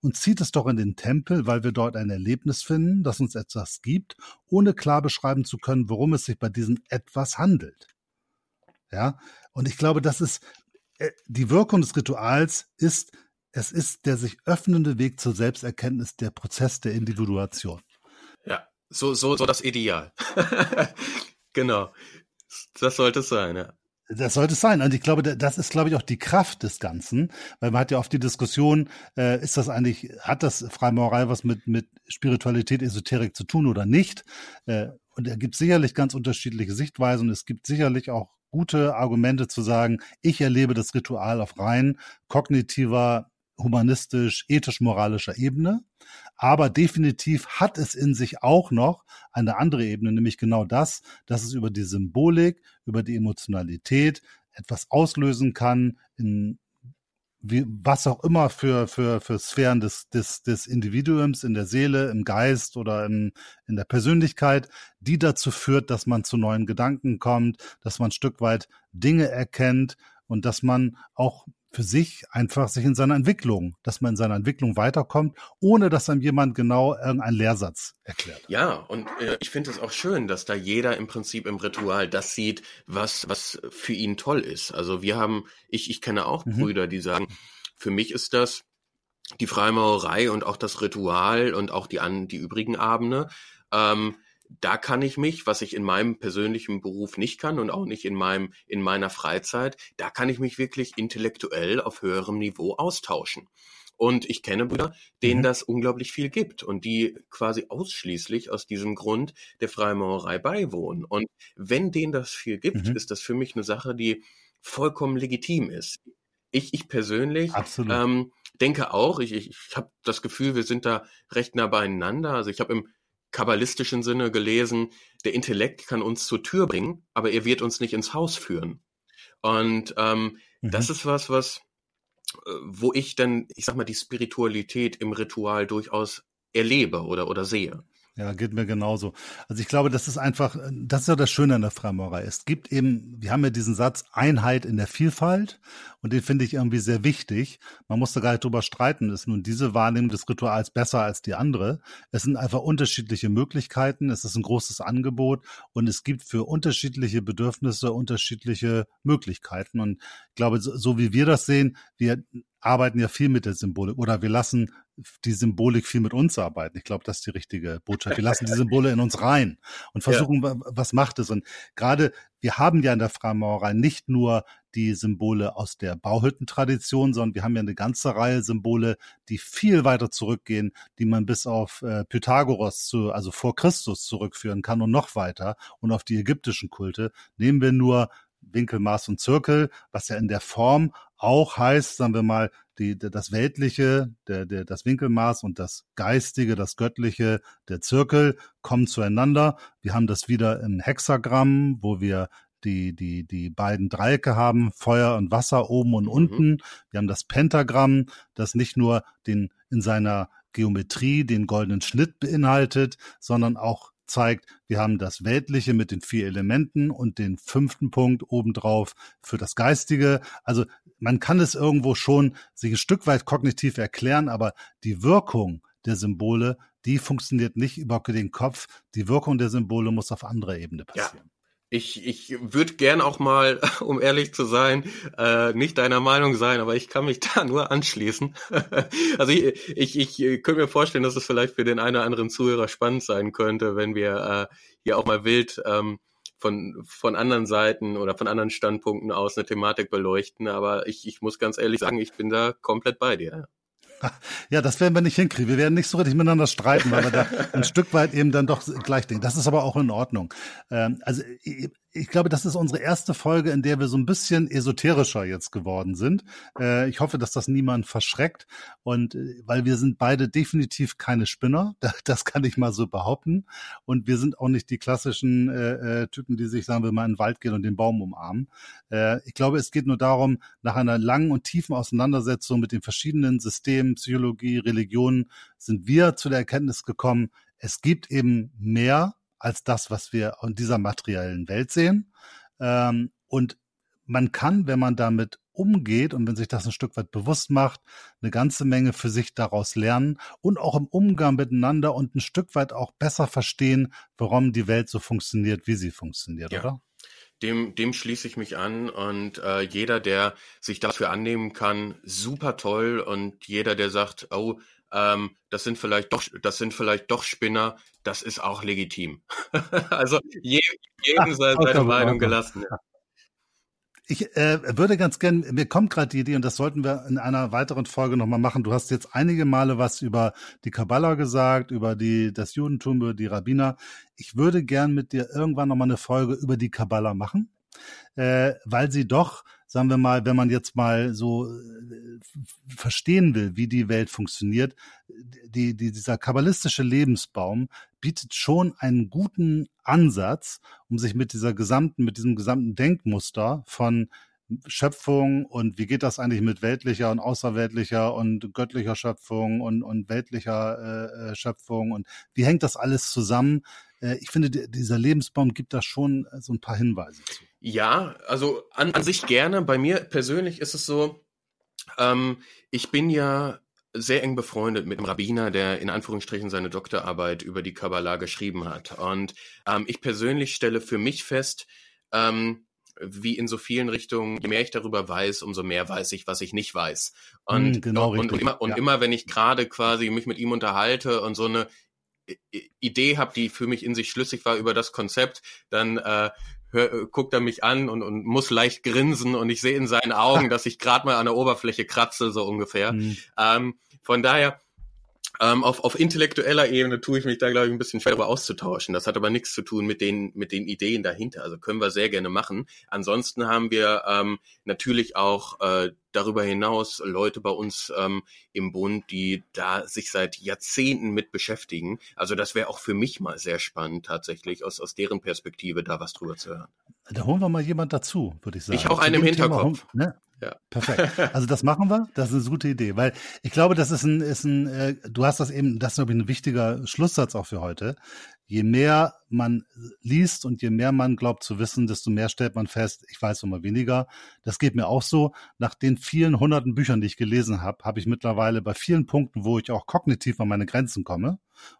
und zieht es doch in den Tempel, weil wir dort ein Erlebnis finden, das uns etwas gibt, ohne klar beschreiben zu können, worum es sich bei diesem etwas handelt. Ja, und ich glaube, das ist, äh, die Wirkung des Rituals ist, es ist der sich öffnende Weg zur Selbsterkenntnis, der Prozess der Individuation. Ja, so, so, so das Ideal. genau. Das sollte es sein, ja. Das sollte es sein. Und ich glaube, das ist, glaube ich, auch die Kraft des Ganzen, weil man hat ja oft die Diskussion, äh, ist das eigentlich, hat das Freimaurerei was mit, mit Spiritualität, Esoterik zu tun oder nicht? Äh, und er gibt sicherlich ganz unterschiedliche Sichtweisen. Es gibt sicherlich auch gute Argumente zu sagen, ich erlebe das Ritual auf rein kognitiver, humanistisch, ethisch-moralischer Ebene. Aber definitiv hat es in sich auch noch eine andere Ebene, nämlich genau das, dass es über die Symbolik, über die Emotionalität etwas auslösen kann, in wie, was auch immer für, für, für Sphären des, des, des Individuums in der Seele, im Geist oder in, in der Persönlichkeit, die dazu führt, dass man zu neuen Gedanken kommt, dass man ein Stück weit Dinge erkennt und dass man auch für sich einfach sich in seiner Entwicklung, dass man in seiner Entwicklung weiterkommt, ohne dass einem jemand genau irgendeinen Lehrsatz erklärt. Ja, und äh, ich finde es auch schön, dass da jeder im Prinzip im Ritual das sieht, was, was für ihn toll ist. Also wir haben, ich, ich kenne auch mhm. Brüder, die sagen, für mich ist das die Freimaurerei und auch das Ritual und auch die, an, die übrigen Abende, ähm, da kann ich mich, was ich in meinem persönlichen Beruf nicht kann und auch nicht in meinem, in meiner Freizeit, da kann ich mich wirklich intellektuell auf höherem Niveau austauschen. Und ich kenne Brüder, denen mhm. das unglaublich viel gibt und die quasi ausschließlich aus diesem Grund der Freimaurerei beiwohnen. Und wenn denen das viel gibt, mhm. ist das für mich eine Sache, die vollkommen legitim ist. Ich, ich persönlich ähm, denke auch, ich, ich, ich habe das Gefühl, wir sind da recht nah beieinander. Also ich habe im kabbalistischen Sinne gelesen, der Intellekt kann uns zur Tür bringen, aber er wird uns nicht ins Haus führen. Und ähm, mhm. das ist was, was, äh, wo ich dann, ich sag mal, die Spiritualität im Ritual durchaus erlebe oder, oder sehe. Ja, geht mir genauso. Also ich glaube, das ist einfach, das ist ja das Schöne an der Freimaurerei. Es gibt eben, wir haben ja diesen Satz Einheit in der Vielfalt und den finde ich irgendwie sehr wichtig. Man muss da gar nicht drüber streiten, ist nun diese Wahrnehmung des Rituals besser als die andere. Es sind einfach unterschiedliche Möglichkeiten, es ist ein großes Angebot und es gibt für unterschiedliche Bedürfnisse unterschiedliche Möglichkeiten. Und ich glaube, so, so wie wir das sehen, wir arbeiten ja viel mit der Symbolik oder wir lassen die Symbolik viel mit uns arbeiten. Ich glaube, das ist die richtige Botschaft. Wir lassen die Symbole in uns rein und versuchen, ja. was macht es. Und gerade wir haben ja in der Freimaurerei nicht nur die Symbole aus der Bauhüttentradition, sondern wir haben ja eine ganze Reihe Symbole, die viel weiter zurückgehen, die man bis auf äh, Pythagoras zu, also vor Christus zurückführen kann und noch weiter und auf die ägyptischen Kulte. Nehmen wir nur Winkel, Maß und Zirkel, was ja in der Form auch heißt, sagen wir mal, die, das Weltliche, der, der, das Winkelmaß und das Geistige, das Göttliche, der Zirkel kommen zueinander. Wir haben das wieder im Hexagramm, wo wir die, die, die beiden Dreiecke haben, Feuer und Wasser oben und mhm. unten. Wir haben das Pentagramm, das nicht nur den in seiner Geometrie den goldenen Schnitt beinhaltet, sondern auch zeigt, wir haben das Weltliche mit den vier Elementen und den fünften Punkt obendrauf für das Geistige. Also man kann es irgendwo schon sich ein Stück weit kognitiv erklären, aber die Wirkung der Symbole, die funktioniert nicht über den Kopf. Die Wirkung der Symbole muss auf anderer Ebene passieren. Ja. Ich, ich würde gern auch mal, um ehrlich zu sein, äh, nicht deiner Meinung sein, aber ich kann mich da nur anschließen. also ich, ich, ich könnte mir vorstellen, dass es vielleicht für den einen oder anderen Zuhörer spannend sein könnte, wenn wir äh, hier auch mal wild ähm, von, von anderen Seiten oder von anderen Standpunkten aus eine Thematik beleuchten. Aber ich, ich muss ganz ehrlich sagen, ich bin da komplett bei dir. Ja, das werden wir nicht hinkriegen. Wir werden nicht so richtig miteinander streiten, weil wir da ein Stück weit eben dann doch gleich denken. Das ist aber auch in Ordnung. Ähm, also ich glaube, das ist unsere erste Folge, in der wir so ein bisschen esoterischer jetzt geworden sind. Äh, ich hoffe, dass das niemand verschreckt. Und äh, weil wir sind beide definitiv keine Spinner, das kann ich mal so behaupten. Und wir sind auch nicht die klassischen äh, Typen, die sich, sagen wir mal, in den Wald gehen und den Baum umarmen. Ich glaube, es geht nur darum, nach einer langen und tiefen Auseinandersetzung mit den verschiedenen Systemen, Psychologie, Religionen, sind wir zu der Erkenntnis gekommen, es gibt eben mehr als das, was wir in dieser materiellen Welt sehen. Ähm, und man kann, wenn man damit umgeht und wenn sich das ein Stück weit bewusst macht, eine ganze Menge für sich daraus lernen und auch im Umgang miteinander und ein Stück weit auch besser verstehen, warum die Welt so funktioniert, wie sie funktioniert, ja. oder? Dem, dem schließe ich mich an und äh, jeder, der sich dafür annehmen kann, super toll und jeder, der sagt, oh, ähm, das sind vielleicht doch, das sind vielleicht doch Spinner, das ist auch legitim. also je, jedem sei seine Meinung gelassen. Ja. Ich äh, würde ganz gern, mir kommt gerade die Idee, und das sollten wir in einer weiteren Folge nochmal machen. Du hast jetzt einige Male was über die Kabbala gesagt, über die, das Judentum, über die Rabbiner. Ich würde gern mit dir irgendwann nochmal eine Folge über die Kabbala machen, äh, weil sie doch sagen wir mal, wenn man jetzt mal so äh, verstehen will, wie die Welt funktioniert, die, die, dieser kabbalistische Lebensbaum bietet schon einen guten Ansatz, um sich mit dieser gesamten, mit diesem gesamten Denkmuster von Schöpfung und wie geht das eigentlich mit weltlicher und außerweltlicher und göttlicher Schöpfung und, und weltlicher äh, äh Schöpfung und wie hängt das alles zusammen? Äh, ich finde, dieser Lebensbaum gibt da schon so ein paar Hinweise zu. Ja, also an, an sich gerne. Bei mir persönlich ist es so, ähm, ich bin ja sehr eng befreundet mit einem Rabbiner, der in Anführungsstrichen seine Doktorarbeit über die Kabbalah geschrieben hat. Und ähm, ich persönlich stelle für mich fest, ähm, wie in so vielen Richtungen, je mehr ich darüber weiß, umso mehr weiß ich, was ich nicht weiß. Und, mm, genau und, und, immer, und ja. immer, wenn ich gerade quasi mich mit ihm unterhalte und so eine Idee habe, die für mich in sich schlüssig war über das Konzept, dann äh, hör, äh, guckt er mich an und, und muss leicht grinsen und ich sehe in seinen Augen, dass ich gerade mal an der Oberfläche kratze, so ungefähr. Mhm. Ähm, von daher, ähm, auf, auf intellektueller Ebene tue ich mich da, glaube ich, ein bisschen schwer darüber auszutauschen. Das hat aber nichts zu tun mit den, mit den Ideen dahinter. Also können wir sehr gerne machen. Ansonsten haben wir ähm, natürlich auch äh, darüber hinaus Leute bei uns ähm, im Bund, die da sich seit Jahrzehnten mit beschäftigen. Also das wäre auch für mich mal sehr spannend, tatsächlich aus, aus deren Perspektive da was drüber zu hören. Da holen wir mal jemand dazu, würde ich sagen. Ich auch einen im Hinterkopf. Thema, ne? Ja. Perfekt. Also das machen wir. Das ist eine gute Idee, weil ich glaube, das ist ein, ist ein, äh, du hast das eben, das ist glaube ich ein wichtiger Schlusssatz auch für heute. Je mehr man liest und je mehr man glaubt zu wissen, desto mehr stellt man fest, ich weiß immer weniger. Das geht mir auch so. Nach den vielen hunderten Büchern, die ich gelesen habe, habe ich mittlerweile bei vielen Punkten, wo ich auch kognitiv an meine Grenzen komme,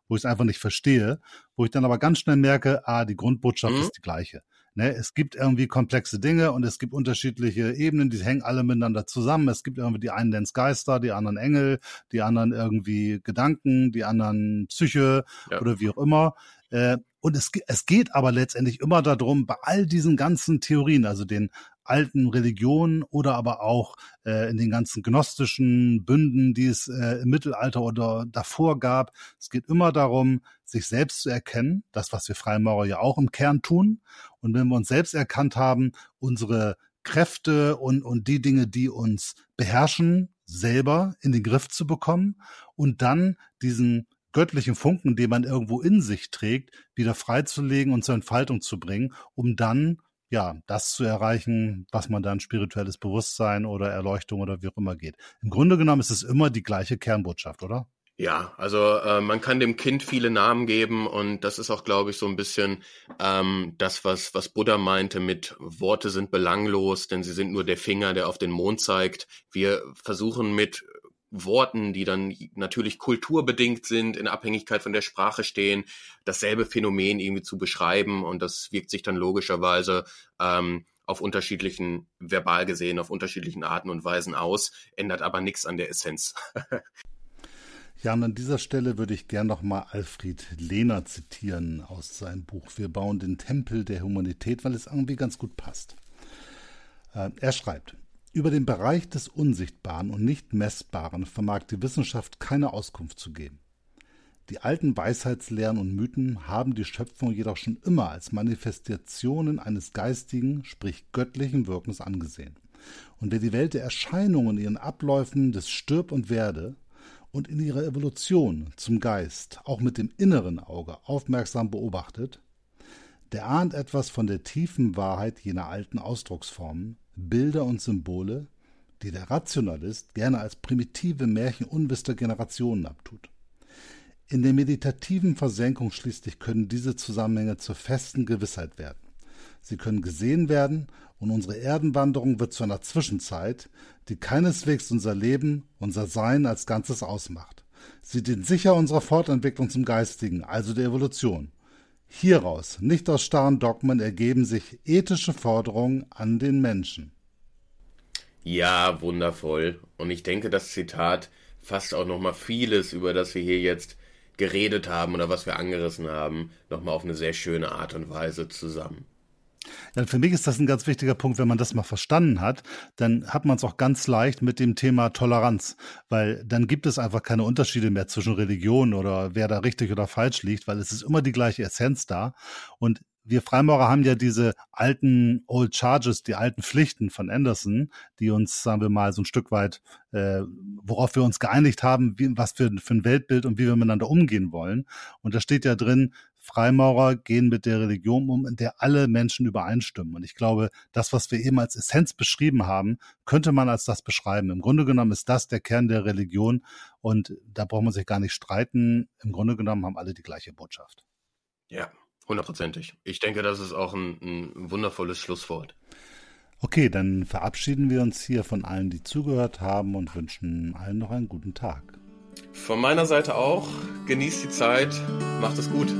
wo ich es einfach nicht verstehe, wo ich dann aber ganz schnell merke, ah, die Grundbotschaft mhm. ist die gleiche. Ne, es gibt irgendwie komplexe Dinge und es gibt unterschiedliche Ebenen, die hängen alle miteinander zusammen. Es gibt irgendwie die einen nennen Geister, die anderen Engel, die anderen irgendwie Gedanken, die anderen Psyche ja. oder wie auch immer. Äh, und es, es geht aber letztendlich immer darum, bei all diesen ganzen Theorien, also den alten Religionen oder aber auch äh, in den ganzen gnostischen Bünden, die es äh, im Mittelalter oder davor gab. Es geht immer darum, sich selbst zu erkennen, das, was wir Freimaurer ja auch im Kern tun. Und wenn wir uns selbst erkannt haben, unsere Kräfte und, und die Dinge, die uns beherrschen, selber in den Griff zu bekommen und dann diesen göttlichen Funken, den man irgendwo in sich trägt, wieder freizulegen und zur Entfaltung zu bringen, um dann ja, das zu erreichen, was man dann spirituelles Bewusstsein oder Erleuchtung oder wie auch immer geht. Im Grunde genommen ist es immer die gleiche Kernbotschaft, oder? Ja, also äh, man kann dem Kind viele Namen geben und das ist auch, glaube ich, so ein bisschen ähm, das, was, was Buddha meinte mit Worte sind belanglos, denn sie sind nur der Finger, der auf den Mond zeigt. Wir versuchen mit Worten, die dann natürlich kulturbedingt sind, in Abhängigkeit von der Sprache stehen, dasselbe Phänomen irgendwie zu beschreiben und das wirkt sich dann logischerweise ähm, auf unterschiedlichen, verbal gesehen, auf unterschiedlichen Arten und Weisen aus, ändert aber nichts an der Essenz. Ja, und an dieser Stelle würde ich gern nochmal Alfred Lehner zitieren aus seinem Buch Wir bauen den Tempel der Humanität, weil es irgendwie ganz gut passt. Äh, er schreibt, über den Bereich des Unsichtbaren und nicht Messbaren vermag die Wissenschaft keine Auskunft zu geben. Die alten Weisheitslehren und Mythen haben die Schöpfung jedoch schon immer als Manifestationen eines geistigen, sprich göttlichen Wirkens angesehen. Und wer die Welt der Erscheinungen ihren Abläufen des Stirb und Werde und in ihrer Evolution zum Geist auch mit dem inneren Auge aufmerksam beobachtet, der ahnt etwas von der tiefen Wahrheit jener alten Ausdrucksformen, Bilder und Symbole, die der Rationalist gerne als primitive Märchen unwisster Generationen abtut. In der meditativen Versenkung schließlich können diese Zusammenhänge zur festen Gewissheit werden. Sie können gesehen werden und unsere Erdenwanderung wird zu einer Zwischenzeit, die keineswegs unser Leben, unser Sein als Ganzes ausmacht. Sie dient sicher unserer Fortentwicklung zum Geistigen, also der Evolution. Hieraus, nicht aus starren Dogmen, ergeben sich ethische Forderungen an den Menschen. Ja, wundervoll. Und ich denke, das Zitat fasst auch nochmal vieles, über das wir hier jetzt geredet haben oder was wir angerissen haben, nochmal auf eine sehr schöne Art und Weise zusammen. Ja, für mich ist das ein ganz wichtiger Punkt, wenn man das mal verstanden hat, dann hat man es auch ganz leicht mit dem Thema Toleranz, weil dann gibt es einfach keine Unterschiede mehr zwischen Religionen oder wer da richtig oder falsch liegt, weil es ist immer die gleiche Essenz da und wir Freimaurer haben ja diese alten Old Charges, die alten Pflichten von Anderson, die uns, sagen wir mal, so ein Stück weit, äh, worauf wir uns geeinigt haben, wie, was für, für ein Weltbild und wie wir miteinander umgehen wollen. Und da steht ja drin, Freimaurer gehen mit der Religion um, in der alle Menschen übereinstimmen. Und ich glaube, das, was wir eben als Essenz beschrieben haben, könnte man als das beschreiben. Im Grunde genommen ist das der Kern der Religion und da braucht man sich gar nicht streiten. Im Grunde genommen haben alle die gleiche Botschaft. Ja, hundertprozentig. Ich denke, das ist auch ein, ein wundervolles Schlusswort. Okay, dann verabschieden wir uns hier von allen, die zugehört haben und wünschen allen noch einen guten Tag. Von meiner Seite auch. Genießt die Zeit. Macht es gut.